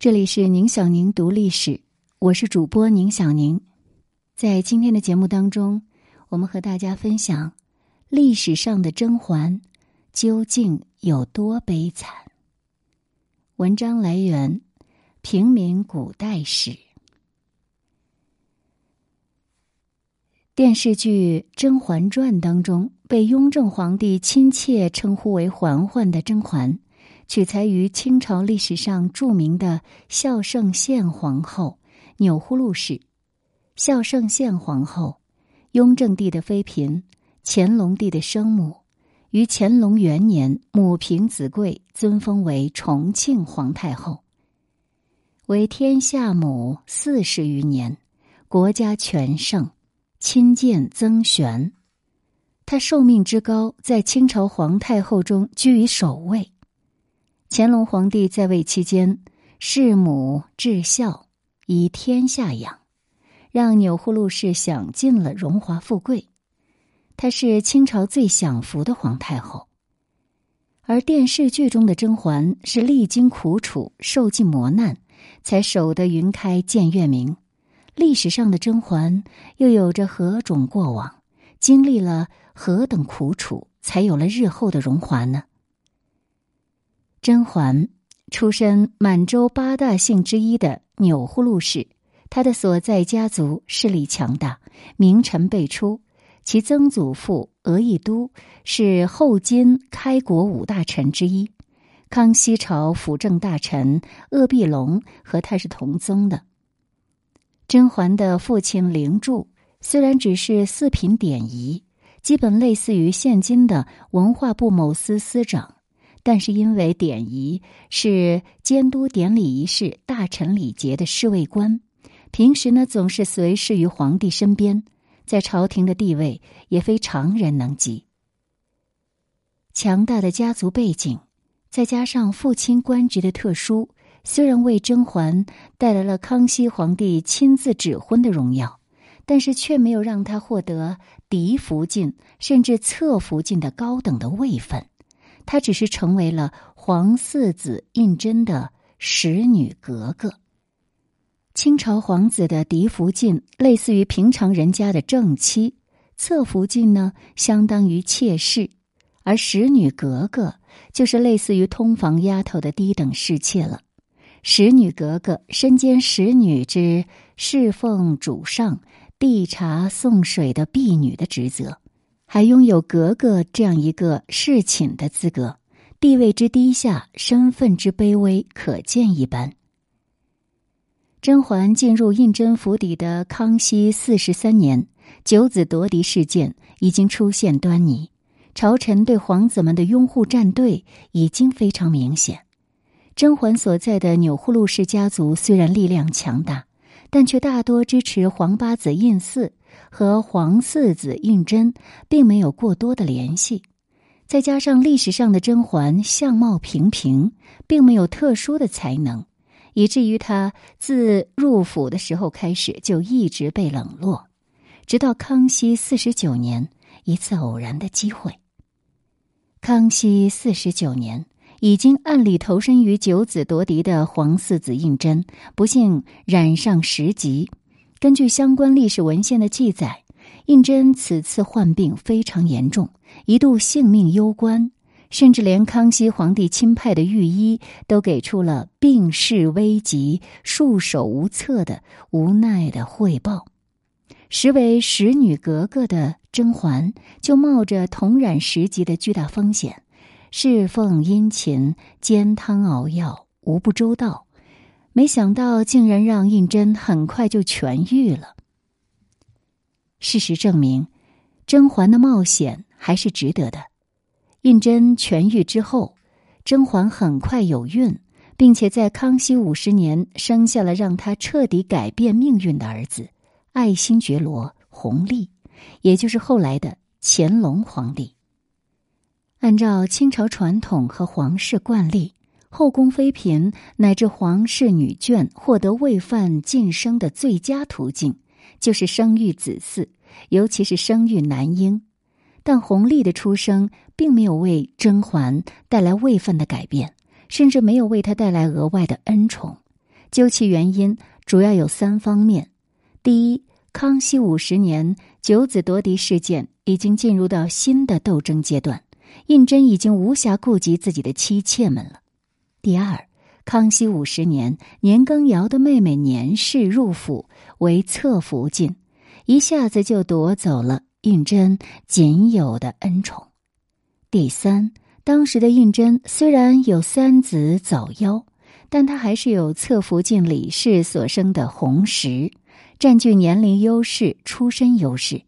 这里是宁小宁读历史，我是主播宁小宁。在今天的节目当中，我们和大家分享历史上的甄嬛究竟有多悲惨。文章来源《平民古代史》。电视剧《甄嬛传》当中，被雍正皇帝亲切称呼为“嬛嬛”的甄嬛。取材于清朝历史上著名的孝圣宪皇后钮祜禄氏。孝圣宪皇后，雍正帝的妃嫔，乾隆帝的生母，于乾隆元年母凭子贵，尊封为重庆皇太后。为天下母四十余年，国家全盛，亲见曾玄。她寿命之高，在清朝皇太后中居于首位。乾隆皇帝在位期间，弑母至孝，以天下养，让钮祜禄氏享尽了荣华富贵。她是清朝最享福的皇太后。而电视剧中的甄嬛是历经苦楚、受尽磨难，才守得云开见月明。历史上的甄嬛又有着何种过往？经历了何等苦楚，才有了日后的荣华呢？甄嬛出身满洲八大姓之一的钮祜禄氏，她的所在家族势力强大，名臣辈出。其曾祖父额亦都是后金开国五大臣之一，康熙朝辅政大臣鄂必龙和他是同宗的。甄嬛的父亲灵柱虽然只是四品典仪，基本类似于现今的文化部某司司长。但是因为典仪是监督典礼仪式、大臣礼节的侍卫官，平时呢总是随侍于皇帝身边，在朝廷的地位也非常人能及。强大的家族背景，再加上父亲官职的特殊，虽然为甄嬛带来了康熙皇帝亲自指婚的荣耀，但是却没有让他获得嫡福晋甚至侧福晋的高等的位分。她只是成为了皇四子胤禛的使女格格。清朝皇子的嫡福晋类似于平常人家的正妻，侧福晋呢相当于妾室，而使女格格就是类似于通房丫头的低等侍妾了。使女格格身兼使女之侍奉主上、递茶送水的婢女的职责。还拥有格格这样一个侍寝的资格，地位之低下，身份之卑微，可见一斑。甄嬛进入胤禛府邸的康熙四十三年，九子夺嫡事件已经出现端倪，朝臣对皇子们的拥护站队已经非常明显。甄嬛所在的钮祜禄氏家族虽然力量强大，但却大多支持皇八子胤祀。和皇四子胤禛并没有过多的联系，再加上历史上的甄嬛相貌平平，并没有特殊的才能，以至于她自入府的时候开始就一直被冷落，直到康熙四十九年一次偶然的机会。康熙四十九年，已经暗里投身于九子夺嫡的皇四子胤禛不幸染上时疾。根据相关历史文献的记载，胤禛此次患病非常严重，一度性命攸关，甚至连康熙皇帝亲派的御医都给出了病势危急、束手无策的无奈的汇报。实为使女格格的甄嬛，就冒着同染十疾的巨大风险，侍奉殷勤，煎汤熬药，无不周到。没想到，竟然让胤禛很快就痊愈了。事实证明，甄嬛的冒险还是值得的。胤禛痊愈之后，甄嬛很快有孕，并且在康熙五十年生下了让她彻底改变命运的儿子——爱新觉罗弘历，也就是后来的乾隆皇帝。按照清朝传统和皇室惯例。后宫妃嫔乃至皇室女眷获得位犯晋升的最佳途径，就是生育子嗣，尤其是生育男婴。但弘历的出生并没有为甄嬛带来位分的改变，甚至没有为她带来额外的恩宠。究其原因，主要有三方面：第一，康熙五十年九子夺嫡事件已经进入到新的斗争阶段，胤禛已经无暇顾及自己的妻妾们了；第二，康熙五十年年羹尧的妹妹年氏入府为侧福晋，一下子就夺走了胤禛仅有的恩宠；第三，当时的胤禛虽然有三子早夭。但他还是有侧福晋李氏所生的红石，占据年龄优势、出身优势。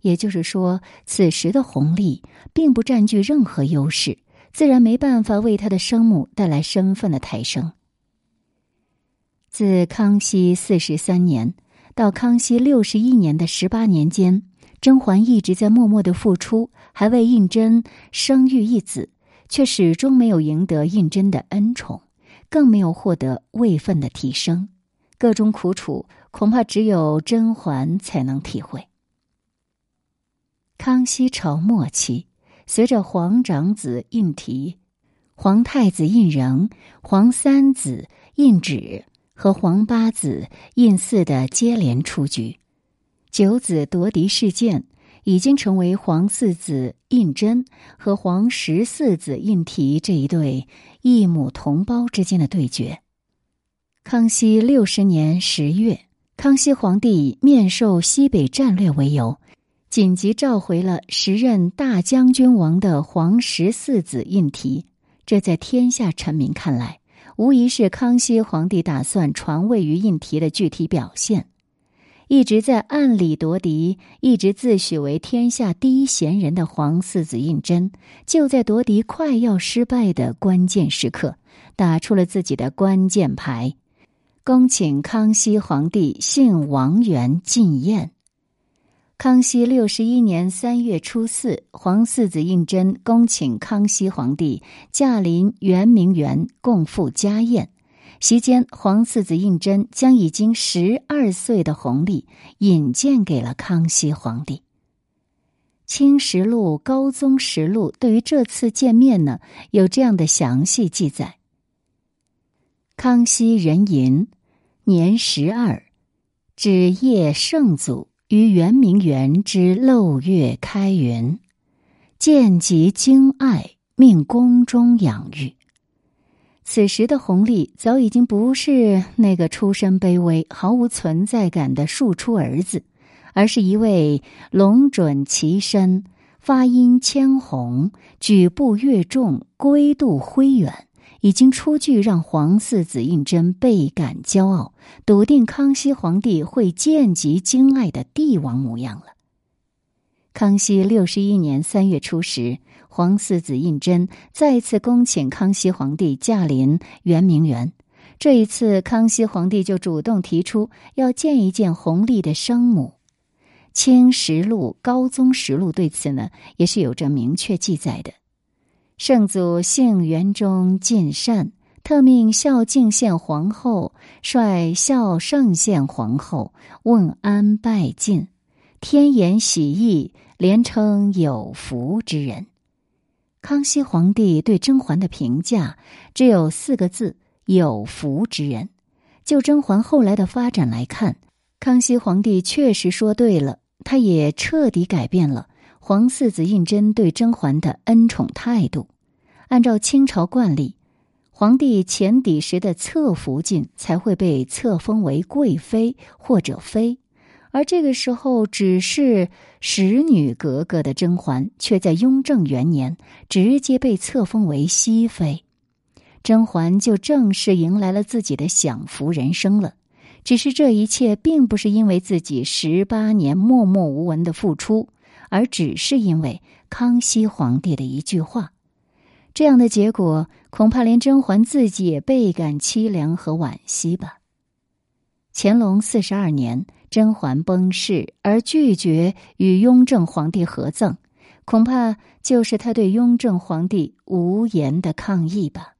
也就是说，此时的弘历并不占据任何优势，自然没办法为他的生母带来身份的抬升。自康熙四十三年到康熙六十一年的十八年间，甄嬛一直在默默的付出，还为胤禛生育一子，却始终没有赢得胤禛的恩宠。更没有获得位分的提升，各种苦楚恐怕只有甄嬛才能体会。康熙朝末期，随着皇长子胤禔、皇太子胤禛、皇三子胤祉和皇八子胤祀的接连出局，九子夺嫡事件。已经成为皇四子胤禛和皇十四子胤禔这一对异母同胞之间的对决。康熙六十年十月，康熙皇帝面授西北战略为由，紧急召回了时任大将军王的皇十四子胤禔。这在天下臣民看来，无疑是康熙皇帝打算传位于胤禔的具体表现。一直在暗里夺嫡，一直自诩为天下第一贤人的皇四子胤禛，就在夺嫡快要失败的关键时刻，打出了自己的关键牌，恭请康熙皇帝幸王元进宴。康熙六十一年三月初四，皇四子胤禛恭请康熙皇帝驾临圆明园，共赴家宴。席间，皇四子胤禛将已经十二岁的弘历引荐给了康熙皇帝。《清实录》《高宗实录》对于这次见面呢，有这样的详细记载：康熙壬寅年十二，指夜圣祖于圆明园之漏月开云，见及惊爱，命宫中养育。此时的弘历早已经不是那个出身卑微、毫无存在感的庶出儿子，而是一位龙准其身、发音千红、举步越重、归度辉远，已经出具让皇四子胤禛倍感骄傲、笃定康熙皇帝会见及敬爱的帝王模样了。康熙六十一年三月初时。皇四子胤禛再次恭请康熙皇帝驾临圆明园，这一次康熙皇帝就主动提出要见一见弘历的生母。《清实录》《高宗实录》对此呢也是有着明确记载的。圣祖幸元中进善，特命孝敬献皇后率孝圣献皇后问安拜进，天言喜意，连称有福之人。康熙皇帝对甄嬛的评价只有四个字：有福之人。就甄嬛后来的发展来看，康熙皇帝确实说对了，他也彻底改变了皇四子胤禛对甄嬛的恩宠态度。按照清朝惯例，皇帝前抵时的侧福晋才会被册封为贵妃或者妃。而这个时候，只是使女格格的甄嬛，却在雍正元年直接被册封为熹妃，甄嬛就正式迎来了自己的享福人生了。只是这一切并不是因为自己十八年默默无闻的付出，而只是因为康熙皇帝的一句话。这样的结果，恐怕连甄嬛自己也倍感凄凉和惋惜吧。乾隆四十二年。甄嬛崩逝而拒绝与雍正皇帝合葬，恐怕就是他对雍正皇帝无言的抗议吧。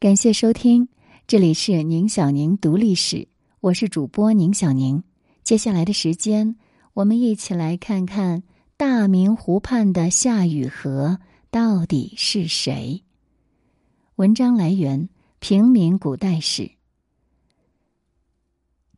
感谢收听，这里是宁小宁读历史，我是主播宁小宁。接下来的时间，我们一起来看看大明湖畔的夏雨荷到底是谁。文章来源：平民古代史。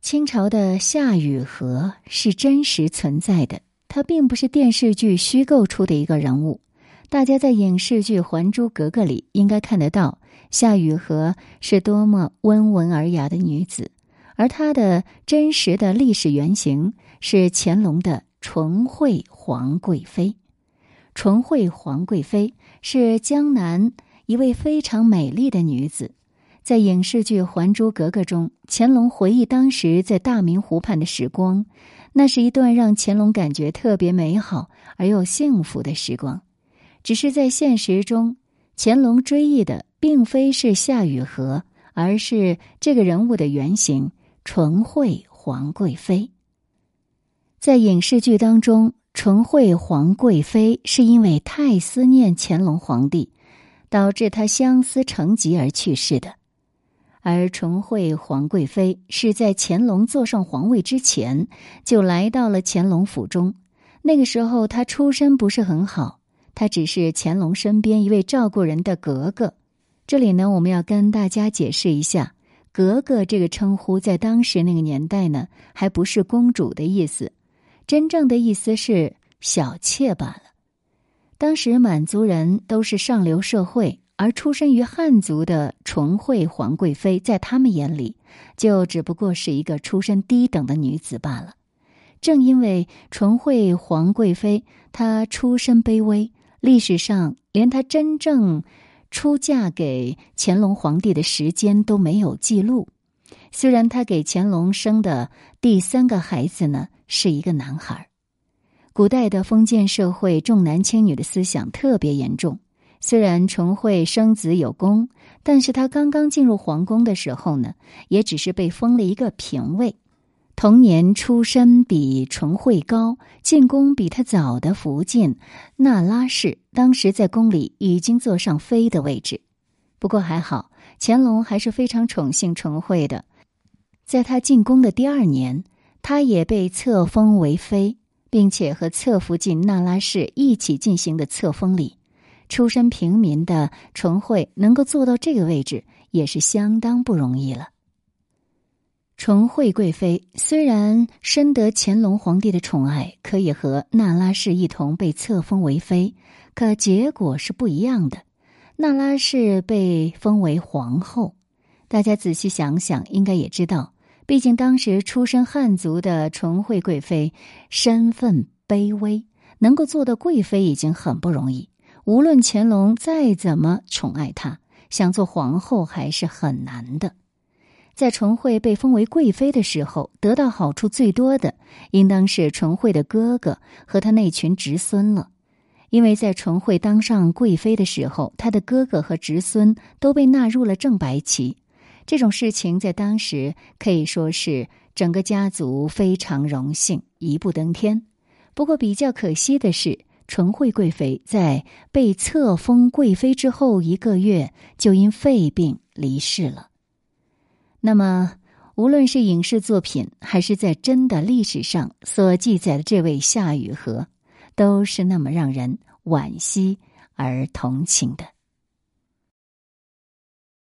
清朝的夏雨荷是真实存在的，她并不是电视剧虚构出的一个人物。大家在影视剧《还珠格格》里应该看得到夏雨荷是多么温文尔雅的女子，而她的真实的历史原型是乾隆的纯惠皇贵妃。纯惠皇贵妃是江南一位非常美丽的女子。在影视剧《还珠格格》中，乾隆回忆当时在大明湖畔的时光，那是一段让乾隆感觉特别美好而又幸福的时光。只是在现实中，乾隆追忆的并非是夏雨荷，而是这个人物的原型纯惠皇贵妃。在影视剧当中，纯惠皇贵妃是因为太思念乾隆皇帝，导致她相思成疾而去世的。而纯惠皇贵妃是在乾隆坐上皇位之前就来到了乾隆府中。那个时候，她出身不是很好，她只是乾隆身边一位照顾人的格格。这里呢，我们要跟大家解释一下，“格格”这个称呼在当时那个年代呢，还不是公主的意思，真正的意思是小妾罢了。当时满族人都是上流社会。而出身于汉族的纯惠皇贵妃，在他们眼里，就只不过是一个出身低等的女子罢了。正因为纯惠皇贵妃她出身卑微，历史上连她真正出嫁给乾隆皇帝的时间都没有记录。虽然她给乾隆生的第三个孩子呢是一个男孩。古代的封建社会重男轻女的思想特别严重。虽然纯惠生子有功，但是他刚刚进入皇宫的时候呢，也只是被封了一个嫔位。童年出身比纯惠高，进宫比他早的福晋那拉氏，当时在宫里已经坐上妃的位置。不过还好，乾隆还是非常宠幸纯惠的。在他进宫的第二年，他也被册封为妃，并且和侧福晋那拉氏一起进行的册封礼。出身平民的纯惠能够做到这个位置，也是相当不容易了。纯惠贵妃虽然深得乾隆皇帝的宠爱，可以和那拉氏一同被册封为妃，可结果是不一样的。那拉氏被封为皇后，大家仔细想想，应该也知道，毕竟当时出身汉族的纯惠贵妃身份卑微，能够做到贵妃已经很不容易。无论乾隆再怎么宠爱她，想做皇后还是很难的。在纯惠被封为贵妃的时候，得到好处最多的，应当是纯惠的哥哥和他那群侄孙了。因为在纯惠当上贵妃的时候，他的哥哥和侄孙都被纳入了正白旗。这种事情在当时可以说是整个家族非常荣幸，一步登天。不过比较可惜的是。纯惠贵妃在被册封贵妃之后一个月，就因肺病离世了。那么，无论是影视作品，还是在真的历史上所记载的这位夏雨荷，都是那么让人惋惜而同情的。